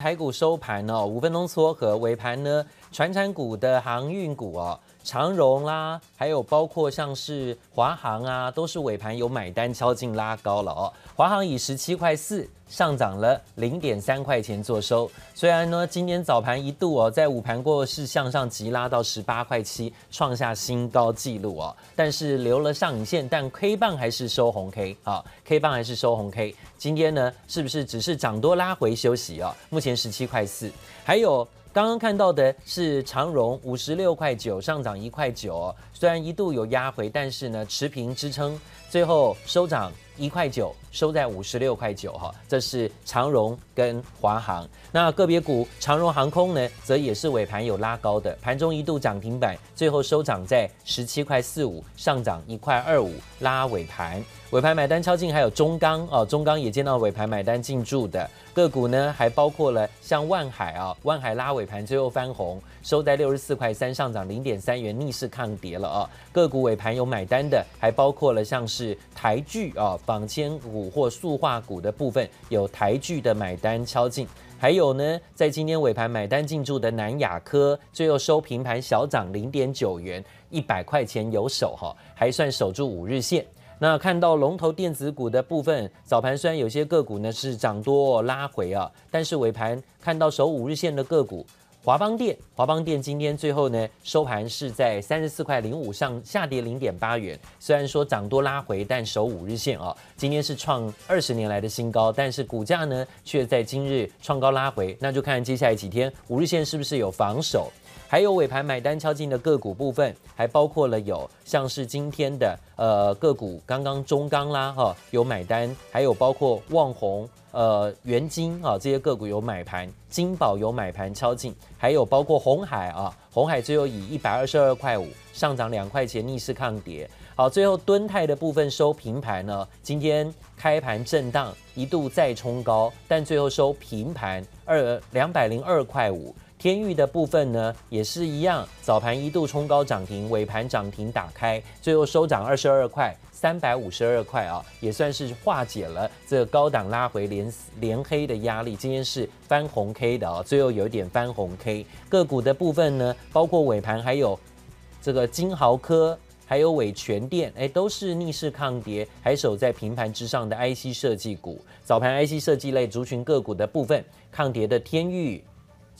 台股收盘哦，五分钟撮合尾盘呢，船产股的航运股哦，长荣啦，还有包括像是华航啊，都是尾盘有买单敲进拉高了哦。华航以十七块四上涨了零点三块钱做收，虽然呢今天早盘一度哦在午盘过是向上急拉到十八块七，创下新高纪录哦，但是留了上影线，但 K 棒还是收红 K 啊，K 棒还是收红 K。今天呢是不是只是涨多拉回休息啊？目前十七块四，还有刚刚看到的是长荣五十六块九上涨一块九哦，虽然一度有压回，但是呢持平支撑，最后收涨。一块九收在五十六块九哈，这是长荣跟华航。那个别股长荣航空呢，则也是尾盘有拉高的，盘中一度涨停板，最后收涨在十七块四五，上涨一块二五，拉尾盘。尾盘买单敲进，还有中钢哦，中钢也见到尾盘买单进驻的个股呢，还包括了像万海啊，万海拉尾盘最后翻红，收在六十四块三，上涨零点三元，逆势抗跌了啊。个股尾盘有买单的，还包括了像是台剧啊。纺纤股或塑化股的部分有台剧的买单敲进，还有呢，在今天尾盘买单进驻的南亚科，最后收平盘小涨零点九元，一百块钱有手哈，还算守住五日线。那看到龙头电子股的部分，早盘虽然有些个股呢是涨多拉回啊，但是尾盘看到守五日线的个股。华邦电，华邦电今天最后呢收盘是在三十四块零五上下跌零点八元，虽然说涨多拉回，但守五日线啊，今天是创二十年来的新高，但是股价呢却在今日创高拉回，那就看接下来几天五日线是不是有防守。还有尾盘买单敲进的个股部分，还包括了有像是今天的呃个股，刚刚中钢啦哈有买单，还有包括旺宏、呃元晶啊这些个股有买盘，金宝有买盘敲进，还有包括红海啊，红海最后以一百二十二块五上涨两块钱逆势抗跌。好，最后敦泰的部分收平盘呢，今天开盘震荡一度再冲高，但最后收平盘二两百零二块五。天域的部分呢，也是一样，早盘一度冲高涨停，尾盘涨停打开，最后收涨二十二块，三百五十二块啊，也算是化解了这个高档拉回连连黑的压力。今天是翻红 K 的啊，最后有一点翻红 K。个股的部分呢，包括尾盘还有这个金豪科，还有伟诠电，哎，都是逆势抗跌，还守在平盘之上的 IC 设计股。早盘 IC 设计类族群个股的部分，抗跌的天域。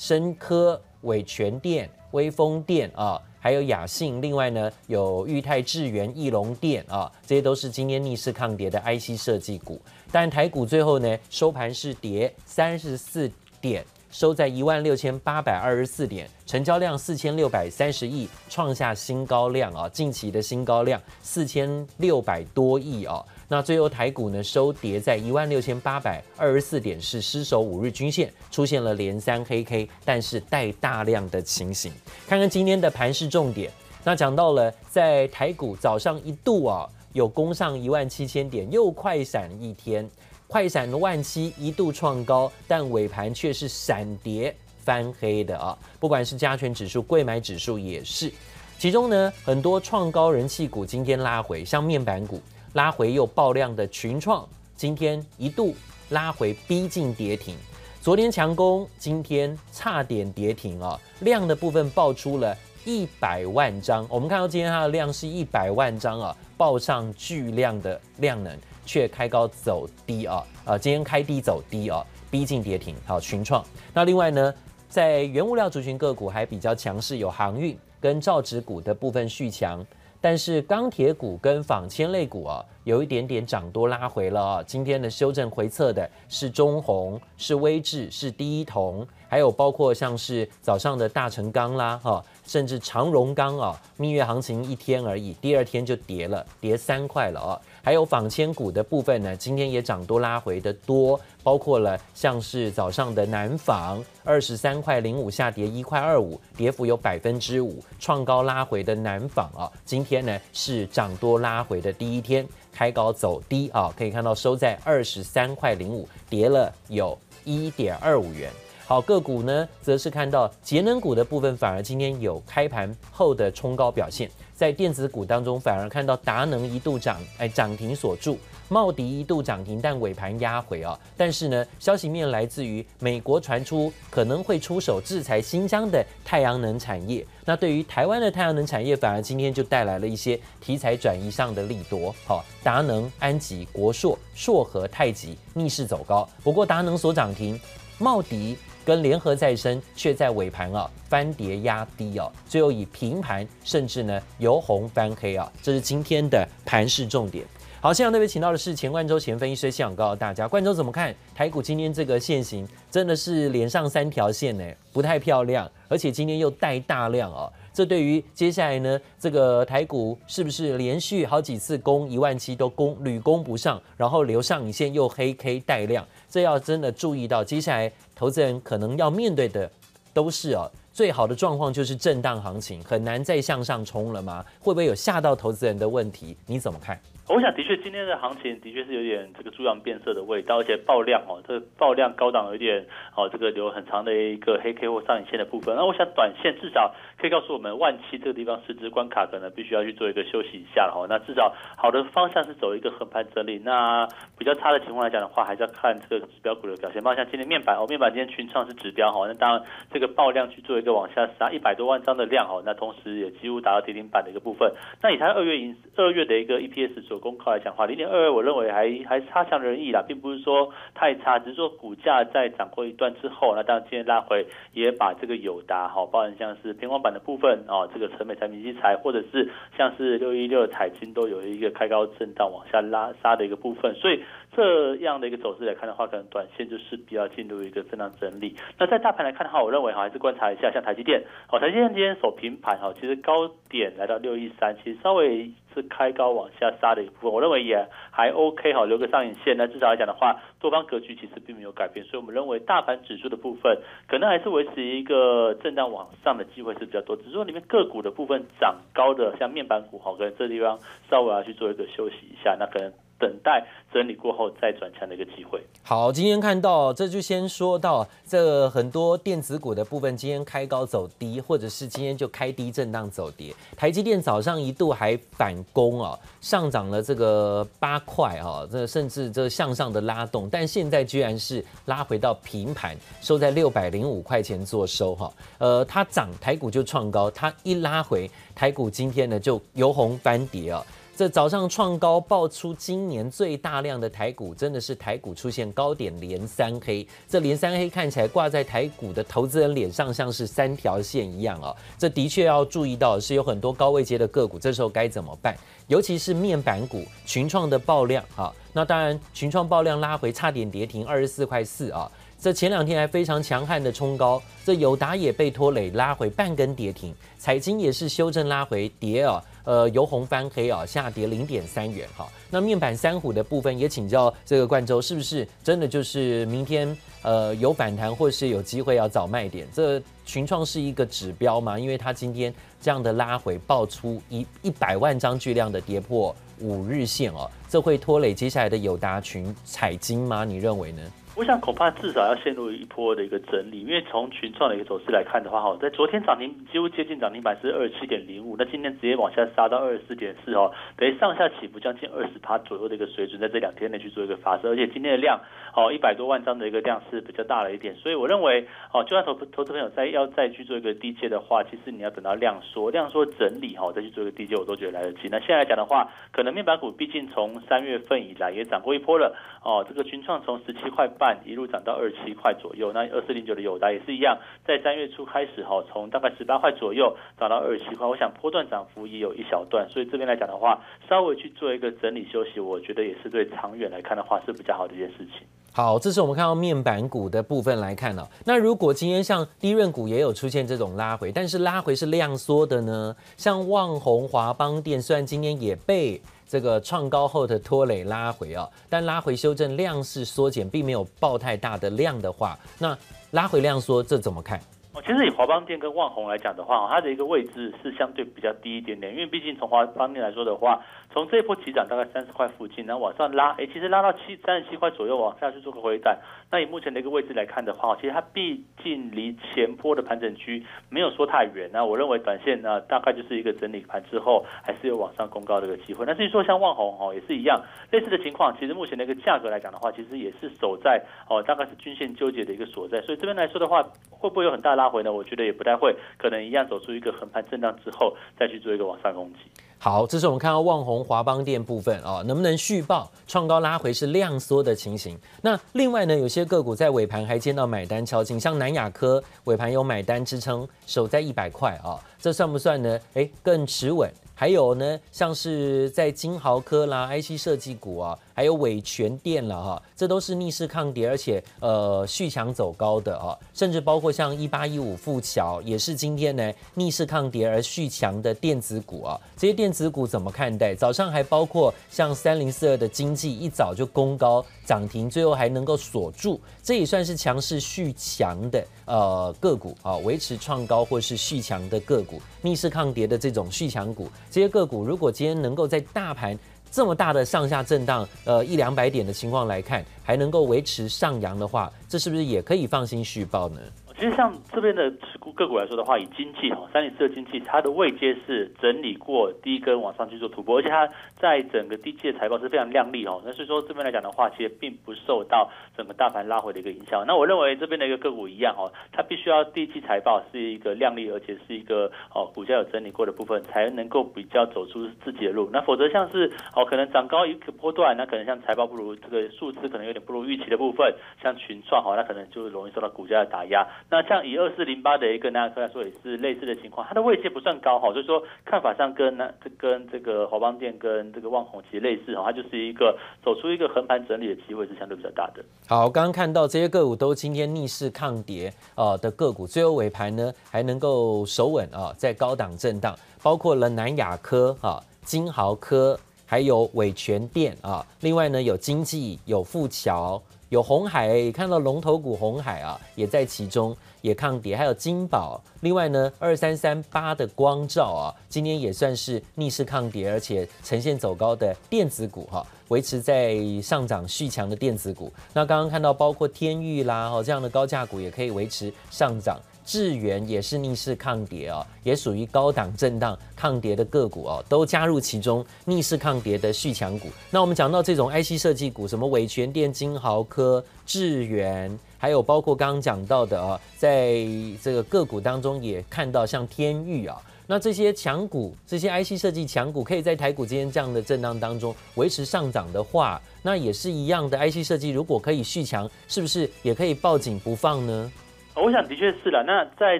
深科、伟诠电、威锋电啊，还有雅信，另外呢有裕泰智原、义隆电啊，这些都是今天逆势抗跌的 IC 设计股。但台股最后呢收盘是跌三十四点，收在一万六千八百二十四点，成交量四千六百三十亿，创下新高量啊，近期的新高量四千六百多亿啊。那最后台股呢收跌在一万六千八百二十四点，是失守五日均线，出现了连三黑 K，但是带大量的情形。看看今天的盘势重点，那讲到了在台股早上一度啊有攻上一万七千点，又快闪一天，快闪的万七一度创高，但尾盘却是闪跌翻黑的啊！不管是加权指数、柜买指数也是，其中呢很多创高人气股今天拉回，像面板股。拉回又爆量的群创，今天一度拉回逼近跌停。昨天强攻，今天差点跌停啊！量的部分爆出了一百万张，我们看到今天它的量是一百万张啊，爆上巨量的量能，却开高走低啊！啊，今天开低走低啊，逼近跌停。好，群创。那另外呢，在原物料族群个股还比较强势，有航运跟造纸股的部分续强。但是钢铁股跟纺纤类股啊，有一点点涨多拉回了啊。今天的修正回测的是中鸿、是威智、是第一铜，还有包括像是早上的大成钢啦，哈，甚至长荣钢啊，蜜月行情一天而已，第二天就跌了，跌三块了啊。还有纺纤股的部分呢，今天也涨多拉回的多，包括了像是早上的南纺二十三块零五下跌一块二五，跌幅有百分之五，创高拉回的南纺啊，今天呢是涨多拉回的第一天，开高走低啊，可以看到收在二十三块零五，跌了有一点二五元。好，个股呢则是看到节能股的部分，反而今天有开盘后的冲高表现。在电子股当中，反而看到达能一度涨，哎，涨停锁住。茂迪一度涨停，但尾盘压回啊。但是呢，消息面来自于美国传出可能会出手制裁新疆的太阳能产业。那对于台湾的太阳能产业，反而今天就带来了一些题材转移上的利多。好，达能、安吉、国硕、硕和、太极逆势走高。不过达能所涨停，茂迪跟联合再生却在尾盘啊翻跌压低哦，最后以平盘甚至呢由红翻黑啊。这是今天的盘势重点。好，现场特别请到的是钱冠周前分析师，现场告诉大家，冠周怎么看台股今天这个线型？真的是连上三条线呢，不太漂亮，而且今天又带大量哦。这对于接下来呢，这个台股是不是连续好几次攻一万七都攻屡攻不上，然后留上影线又黑 K 带量，这要真的注意到，接下来投资人可能要面对的都是哦，最好的状况就是震荡行情，很难再向上冲了吗？会不会有吓到投资人的问题？你怎么看？我想，的确，今天的行情的确是有点这个猪羊变色的味道，而且爆量哦，这爆量高档有点哦，这个留很长的一个黑 K 或上影线的部分。那我想，短线至少可以告诉我们，万七这个地方十字关卡可能必须要去做一个休息一下了哈。那至少好的方向是走一个横盘整理，那比较差的情况来讲的话，还是要看这个指标股的表现。包括像今天面板哦，面板今天群创是指标哈，那当然这个爆量去做一个往下杀一百多万张的量哦，那同时也几乎达到跌停板的一个部分。那以它二月营二月的一个 EPS 所公告来讲的话，零点二二，我认为还还差强人意啦，并不是说太差，只是说股价在涨过一段之后，那当然今天拉回也把这个友达哈，包含像是平光板的部分啊，这个成美、产品基材，或者是像是六一六的彩金都有一个开高震荡往下拉杀的一个部分，所以这样的一个走势来看的话，可能短线就是比较进入一个震荡整理。那在大盘来看的话，我认为哈还是观察一下，像台积电，好，台积电今天守平盘哈，其实高点来到六一三，其实稍微。是开高往下杀的一部分，我认为也还 OK 哈，留个上影线。那至少来讲的话，多方格局其实并没有改变，所以我们认为大盘指数的部分可能还是维持一个震荡往上的机会是比较多。只是说里面个股的部分涨高的，像面板股哈，可能这地方稍微要去做一个休息一下，那可能。等待整理过后再转强的一个机会。好，今天看到这就先说到这很多电子股的部分，今天开高走低，或者是今天就开低震荡走跌。台积电早上一度还反攻啊，上涨了这个八块啊，这甚至这向上的拉动，但现在居然是拉回到平盘，收在六百零五块钱做收哈。呃，它涨台股就创高，它一拉回台股今天呢就由红翻跌啊。这早上创高爆出今年最大量的台股，真的是台股出现高点连三黑。这连三黑看起来挂在台股的投资人脸上，像是三条线一样哦。这的确要注意到是，有很多高位阶的个股，这时候该怎么办？尤其是面板股，群创的爆量啊。那当然，群创爆量拉回，差点跌停二十四块四啊。这前两天还非常强悍的冲高，这友达也被拖累拉回半根跌停，彩晶也是修正拉回跌啊。呃，由红翻黑啊，下跌零点三元哈。那面板三虎的部分也请教这个冠周，是不是真的就是明天呃有反弹，或是有机会要找卖点？这群创是一个指标吗？因为它今天这样的拉回，爆出一一百万张巨量的跌破五日线哦，这会拖累接下来的友达群彩晶吗？你认为呢？我想恐怕至少要陷入一波的一个整理，因为从群创的一个走势来看的话，哈，在昨天涨停几乎接近涨停板是二十七点零五，那今天直接往下杀到二十四点四哦，等于上下起伏将近二十趴左右的一个水准，在这两天内去做一个发射，而且今天的量哦一百多万张的一个量是比较大了一点，所以我认为哦，就算投投资朋友再要再去做一个低阶的话，其实你要等到量缩量缩整理哈，再去做一个低阶，我都觉得来得及。那现在来讲的话，可能面板股毕竟从三月份以来也涨过一波了哦，这个群创从十七块半。一路涨到二十七块左右，那二四零九的友达也是一样，在三月初开始哈，从大概十八块左右涨到二十七块，我想波段涨幅也有一小段，所以这边来讲的话，稍微去做一个整理休息，我觉得也是对长远来看的话是比较好的一件事情。好，这是我们看到面板股的部分来看了。那如果今天像低润股也有出现这种拉回，但是拉回是量缩的呢？像旺宏、华邦电，虽然今天也被这个创高后的拖累拉回啊，但拉回修正量是缩减，并没有爆太大的量的话，那拉回量缩这怎么看？哦，其实以华邦电跟旺宏来讲的话，它的一个位置是相对比较低一点点，因为毕竟从华邦电来说的话，从这一波起涨大概三十块附近，然后往上拉，哎，其实拉到七三十七块左右往下去做个回弹。那以目前的一个位置来看的话，其实它毕竟离前波的盘整区没有说太远。那我认为短线呢，大概就是一个整理盘之后，还是有往上攻高的一个机会。那至于说像旺宏哦，也是一样类似的情况。其实目前的一个价格来讲的话，其实也是守在哦，大概是均线纠结的一个所在。所以这边来说的话，会不会有很大的拉回呢？我觉得也不太会，可能一样走出一个横盘震荡之后，再去做一个往上攻击。好，这是我们看到旺宏华邦电部分啊、哦，能不能续抱创高拉回是量缩的情形。那另外呢，有些个股在尾盘还见到买单敲进，像南亚科尾盘有买单支撑，守在一百块啊，这算不算呢？哎，更持稳。还有呢，像是在金豪科啦、IC 设计股啊。还有伟诠电了哈，这都是逆势抗跌，而且呃续强走高的啊，甚至包括像一八一五富桥也是今天呢逆势抗跌而续强的电子股啊，这些电子股怎么看待？早上还包括像三零四二的经济一早就攻高涨停，最后还能够锁住，这也算是强势续强的呃个股啊，维持创高或是续强的个股，逆势抗跌的这种续强股，这些个股如果今天能够在大盘。这么大的上下震荡，呃一两百点的情况来看，还能够维持上扬的话，这是不是也可以放心续报呢？其实像这边的持股个股来说的话，以精济哈三零四的精济，它的位阶是整理过低跟往上去做突破，而且它在整个低阶的财报是非常亮丽哦。那所以说这边来讲的话，其实并不受到整个大盘拉回的一个影响。那我认为这边的一个个股一样哦，它必须要第一季财报是一个亮丽，而且是一个哦股价有整理过的部分，才能够比较走出自己的路。那否则像是哦可能涨高一个波段，那可能像财报不如这个数字可能有点不如预期的部分，像群创哈，那可能就容易受到股价的打压。那像以二四零八的一个南亚科来说，也是类似的情况，它的位阶不算高哈，所以说看法上跟那这跟这个华邦电跟这个旺宏其实类似哈，它就是一个走出一个横盘整理的机会是相对比较大的。好，刚刚看到这些个股都今天逆势抗跌啊的个股，最后尾盘呢还能够守稳啊，在高档震荡，包括了南亚科啊、金豪科，还有伟诠电啊，另外呢有精济、有富桥。有红海，看到龙头股红海啊，也在其中也抗跌，还有金宝，另外呢，二三三八的光照啊，今天也算是逆势抗跌，而且呈现走高的电子股哈、啊，维持在上涨续强的电子股。那刚刚看到包括天域啦，哈这样的高价股也可以维持上涨。智原也是逆势抗跌啊，也属于高档震荡抗跌的个股哦，都加入其中逆势抗跌的续强股。那我们讲到这种 IC 设计股，什么伟诠电、金豪科、智原，还有包括刚刚讲到的啊，在这个个股当中也看到像天钰啊，那这些强股，这些 IC 设计强股，可以在台股之间这样的震荡当中维持上涨的话，那也是一样的 IC 设计，如果可以续强，是不是也可以抱紧不放呢？我想的确是了。那在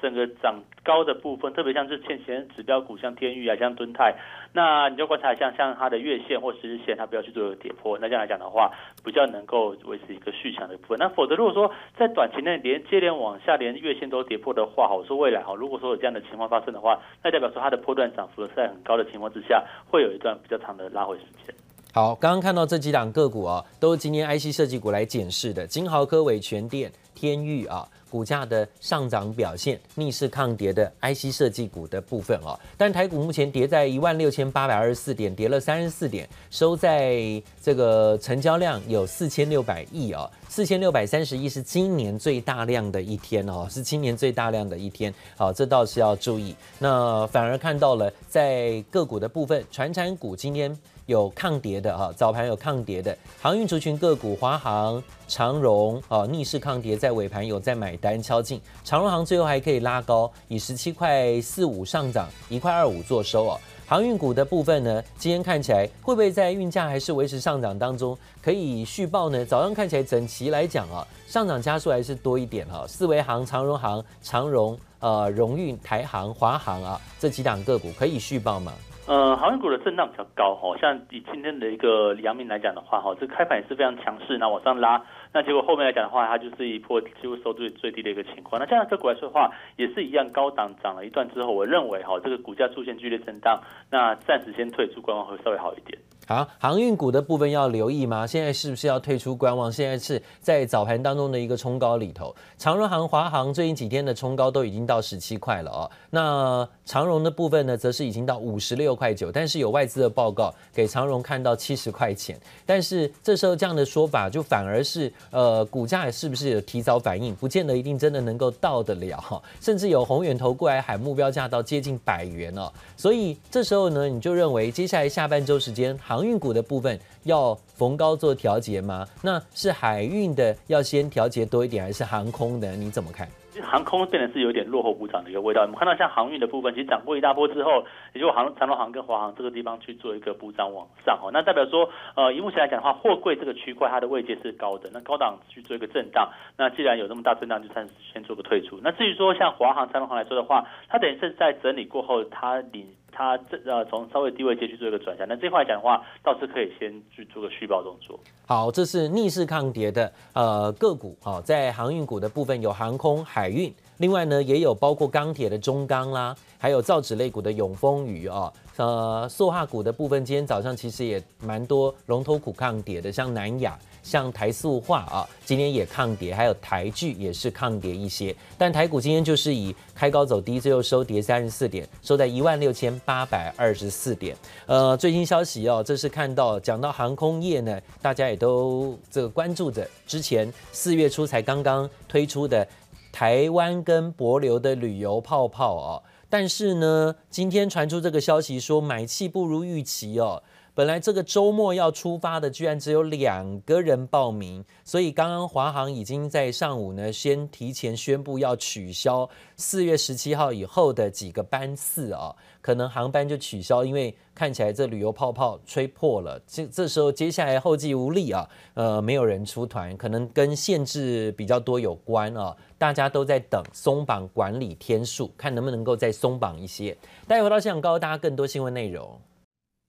整个涨高的部分，特别像是欠钱指标股，像天域啊，像敦泰，那你就观察一下，像它的月线或十日线，它不要去做一个跌破。那这样来讲的话，比较能够维持一个续强的部分。那否则如果说在短期内连接连往下，连月线都跌破的话，我说未来哈，如果说有这样的情况发生的话，那代表说它的波段涨幅在很高的情况之下，会有一段比较长的拉回时间。好，刚刚看到这几档个股啊，都是今天 IC 设计股来检视的，金豪科、伟全电、天域啊。股价的上涨表现，逆势抗跌的 IC 设计股的部分哦，但台股目前跌在一万六千八百二十四点，跌了三十四点，收在这个成交量有四千六百亿哦，四千六百三十亿是今年最大量的一天哦，是今年最大量的一天，好，这倒是要注意。那反而看到了在个股的部分，传产股今天。有抗跌的哈，早盘有抗跌的航运族群个股，华航、长荣啊，逆势抗跌，在尾盘有在买单敲进，长荣航最后还可以拉高，以十七块四五上涨一块二五做收哦。航运股的部分呢，今天看起来会不会在运价还是维持上涨当中，可以续报呢？早上看起来整齐来讲啊，上涨加速还是多一点哈，四维航、长荣航、长荣呃荣运、台航、华航啊这几档个股可以续报吗？呃，航运股的震荡比较高哈，像以今天的一个阳明来讲的话哈，这开盘也是非常强势，那往上拉，那结果后面来讲的话，它就是一波几乎收最最低的一个情况。那这样这股来说的话，也是一样高档涨了一段之后，我认为哈，这个股价出现剧烈震荡，那暂时先退出观望会稍微好一点。好，航运股的部分要留意吗？现在是不是要退出观望？现在是在早盘当中的一个冲高里头，长荣航、华航最近几天的冲高都已经到十七块了哦。那长荣的部分呢，则是已经到五十六块九，但是有外资的报告给长荣看到七十块钱，但是这时候这样的说法就反而是呃股价是不是有提早反应？不见得一定真的能够到得了哈，甚至有宏远投过来喊目标价到接近百元哦。所以这时候呢，你就认为接下来下半周时间航航运股的部分要逢高做调节吗？那是海运的要先调节多一点，还是航空的？你怎么看？航空变得是有点落后补涨的一个味道。我们看到像航运的部分，其实涨过一大波之后，也就航长荣航跟华航这个地方去做一个补涨往上哦。那代表说，呃，以目前来讲的话，货柜这个区块它的位阶是高的，那高档去做一个震荡。那既然有这么大震荡，就算先做个退出。那至于说像华航、长荣航来说的话，它等于是在整理过后，它领。它这呃从稍微低位阶去做一个转向，那这块来讲的话，倒是可以先去做个续报动作。好，这是逆势抗跌的呃个股啊，在航运股的部分有航空、海运，另外呢也有包括钢铁的中钢啦，还有造纸类股的永丰余啊。呃，塑化股的部分，今天早上其实也蛮多龙头股抗跌的，像南亚、像台塑化啊，今天也抗跌，还有台剧也是抗跌一些。但台股今天就是以开高走低，最后收跌三十四点，收在一万六千八百二十四点。呃，最新消息哦，这是看到讲到航空业呢，大家也都这个关注着，之前四月初才刚刚推出的台湾跟帛琉的旅游泡泡哦。但是呢，今天传出这个消息说买气不如预期哦。本来这个周末要出发的，居然只有两个人报名，所以刚刚华航已经在上午呢，先提前宣布要取消四月十七号以后的几个班次啊，可能航班就取消，因为看起来这旅游泡泡吹破了。这这时候接下来后继无力啊，呃，没有人出团，可能跟限制比较多有关啊，大家都在等松绑管理天数，看能不能够再松绑一些。待会回到现场告诉大家更多新闻内容。